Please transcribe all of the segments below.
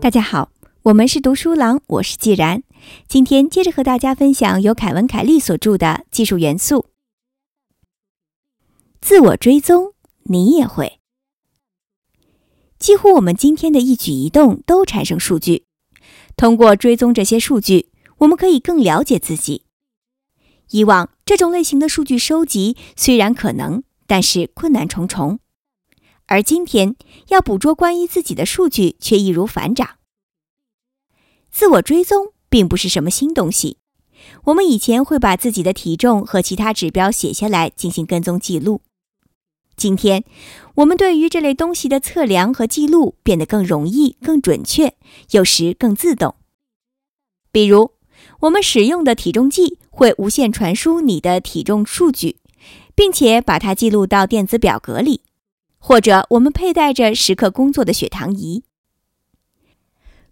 大家好，我们是读书郎，我是既然。今天接着和大家分享由凯文·凯利所著的《技术元素》。自我追踪，你也会。几乎我们今天的一举一动都产生数据，通过追踪这些数据，我们可以更了解自己。以往这种类型的数据收集虽然可能，但是困难重重。而今天要捕捉关于自己的数据却易如反掌。自我追踪并不是什么新东西，我们以前会把自己的体重和其他指标写下来进行跟踪记录。今天，我们对于这类东西的测量和记录变得更容易、更准确，有时更自动。比如，我们使用的体重计会无线传输你的体重数据，并且把它记录到电子表格里。或者我们佩戴着时刻工作的血糖仪，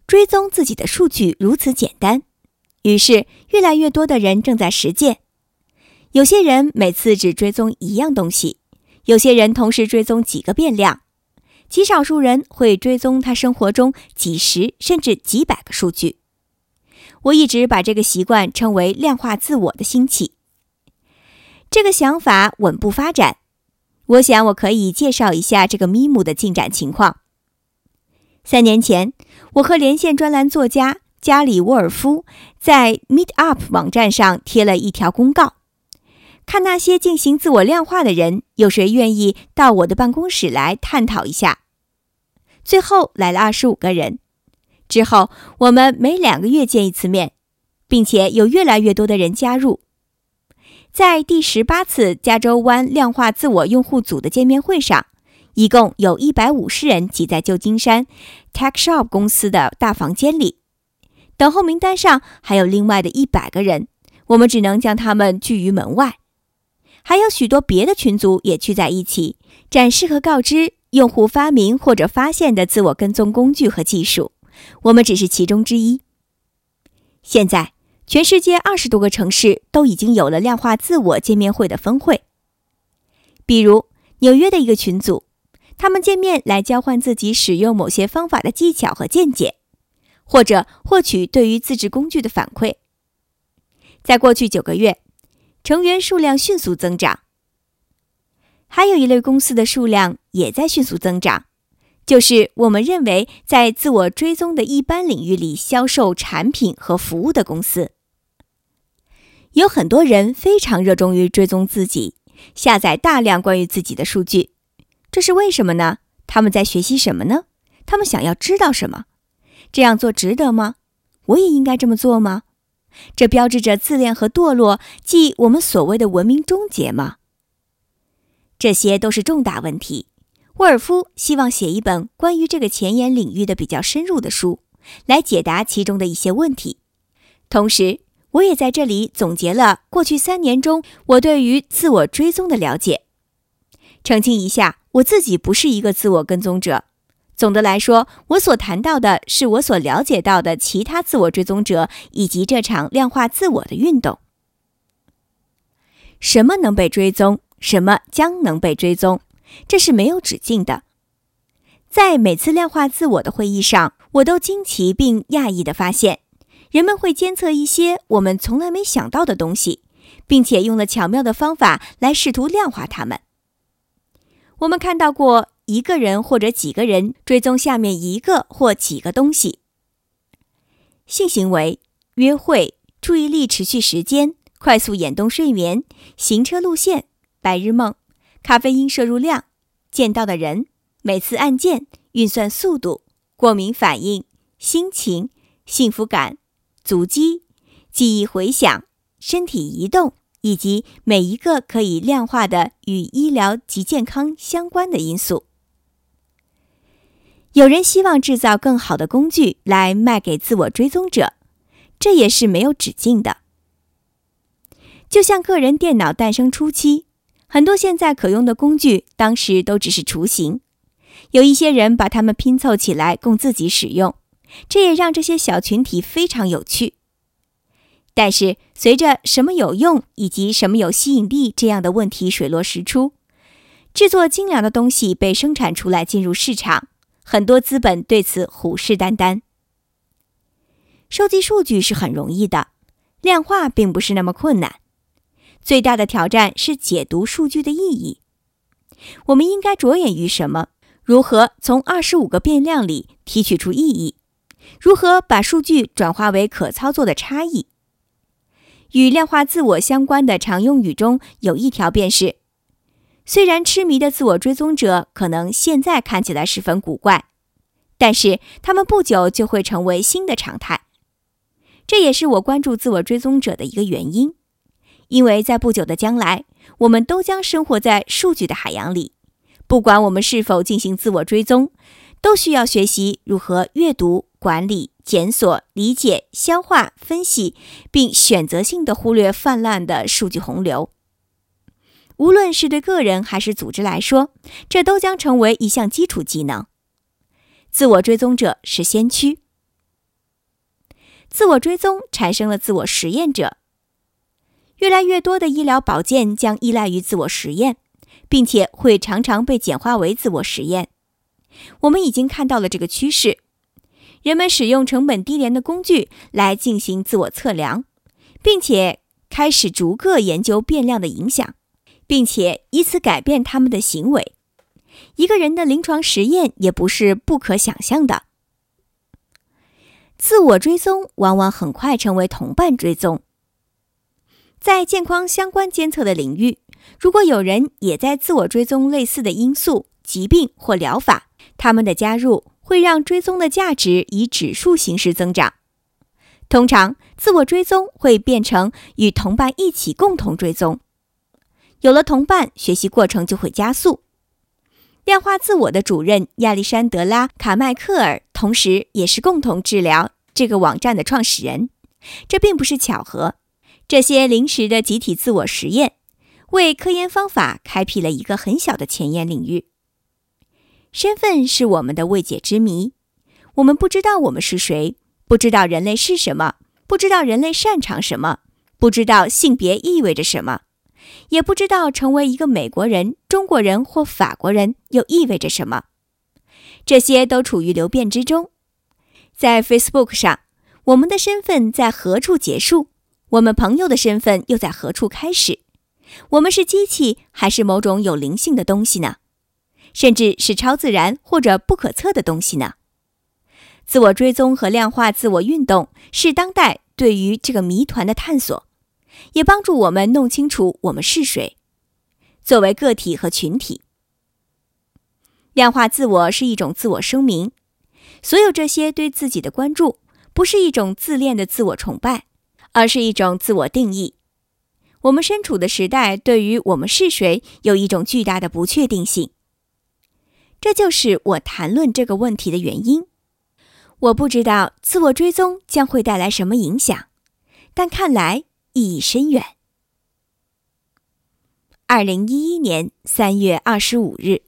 追踪自己的数据如此简单，于是越来越多的人正在实践。有些人每次只追踪一样东西，有些人同时追踪几个变量，极少数人会追踪他生活中几十甚至几百个数据。我一直把这个习惯称为量化自我的兴起。这个想法稳步发展。我想，我可以介绍一下这个咪姆的进展情况。三年前，我和连线专栏作家加里沃尔夫在 Meetup 网站上贴了一条公告，看那些进行自我量化的人有谁愿意到我的办公室来探讨一下。最后来了二十五个人。之后，我们每两个月见一次面，并且有越来越多的人加入。在第十八次加州湾量化自我用户组的见面会上，一共有一百五十人挤在旧金山 TechShop 公司的大房间里。等候名单上还有另外的一百个人，我们只能将他们拒于门外。还有许多别的群组也聚在一起，展示和告知用户发明或者发现的自我跟踪工具和技术。我们只是其中之一。现在。全世界二十多个城市都已经有了量化自我见面会的峰会，比如纽约的一个群组，他们见面来交换自己使用某些方法的技巧和见解，或者获取对于自制工具的反馈。在过去九个月，成员数量迅速增长。还有一类公司的数量也在迅速增长。就是我们认为在自我追踪的一般领域里销售产品和服务的公司。有很多人非常热衷于追踪自己，下载大量关于自己的数据。这是为什么呢？他们在学习什么呢？他们想要知道什么？这样做值得吗？我也应该这么做吗？这标志着自恋和堕落，即我们所谓的文明终结吗？这些都是重大问题。沃尔夫希望写一本关于这个前沿领域的比较深入的书，来解答其中的一些问题。同时，我也在这里总结了过去三年中我对于自我追踪的了解。澄清一下，我自己不是一个自我跟踪者。总的来说，我所谈到的是我所了解到的其他自我追踪者以及这场量化自我的运动。什么能被追踪？什么将能被追踪？这是没有止境的。在每次量化自我的会议上，我都惊奇并讶异地发现。人们会监测一些我们从来没想到的东西，并且用了巧妙的方法来试图量化它们。我们看到过一个人或者几个人追踪下面一个或几个东西：性行为、约会、注意力持续时间、快速眼动睡眠、行车路线、白日梦、咖啡因摄入量、见到的人、每次按键、运算速度、过敏反应、心情、幸福感。足迹、记忆回响、身体移动，以及每一个可以量化的与医疗及健康相关的因素。有人希望制造更好的工具来卖给自我追踪者，这也是没有止境的。就像个人电脑诞生初期，很多现在可用的工具当时都只是雏形，有一些人把它们拼凑起来供自己使用。这也让这些小群体非常有趣。但是，随着什么有用以及什么有吸引力这样的问题水落石出，制作精良的东西被生产出来进入市场，很多资本对此虎视眈眈。收集数据是很容易的，量化并不是那么困难。最大的挑战是解读数据的意义。我们应该着眼于什么？如何从二十五个变量里提取出意义？如何把数据转化为可操作的差异？与量化自我相关的常用语中有一条便是：虽然痴迷的自我追踪者可能现在看起来十分古怪，但是他们不久就会成为新的常态。这也是我关注自我追踪者的一个原因，因为在不久的将来，我们都将生活在数据的海洋里。不管我们是否进行自我追踪，都需要学习如何阅读、管理、检索、理解、消化、分析，并选择性的忽略泛滥的数据洪流。无论是对个人还是组织来说，这都将成为一项基础技能。自我追踪者是先驱。自我追踪产生了自我实验者。越来越多的医疗保健将依赖于自我实验，并且会常常被简化为自我实验。我们已经看到了这个趋势：人们使用成本低廉的工具来进行自我测量，并且开始逐个研究变量的影响，并且以此改变他们的行为。一个人的临床实验也不是不可想象的。自我追踪往往很快成为同伴追踪。在健康相关监测的领域，如果有人也在自我追踪类似的因素、疾病或疗法，他们的加入会让追踪的价值以指数形式增长。通常，自我追踪会变成与同伴一起共同追踪。有了同伴，学习过程就会加速。量化自我的主任亚历山德拉·卡迈克尔，同时也是共同治疗这个网站的创始人。这并不是巧合。这些临时的集体自我实验，为科研方法开辟了一个很小的前沿领域。身份是我们的未解之谜。我们不知道我们是谁，不知道人类是什么，不知道人类擅长什么，不知道性别意味着什么。也不知道成为一个美国人、中国人或法国人又意味着什么，这些都处于流变之中。在 Facebook 上，我们的身份在何处结束？我们朋友的身份又在何处开始？我们是机器还是某种有灵性的东西呢？甚至是超自然或者不可测的东西呢？自我追踪和量化自我运动是当代对于这个谜团的探索。也帮助我们弄清楚我们是谁，作为个体和群体。量化自我是一种自我声明，所有这些对自己的关注，不是一种自恋的自我崇拜，而是一种自我定义。我们身处的时代对于我们是谁有一种巨大的不确定性，这就是我谈论这个问题的原因。我不知道自我追踪将会带来什么影响，但看来。意义深远。二零一一年三月二十五日。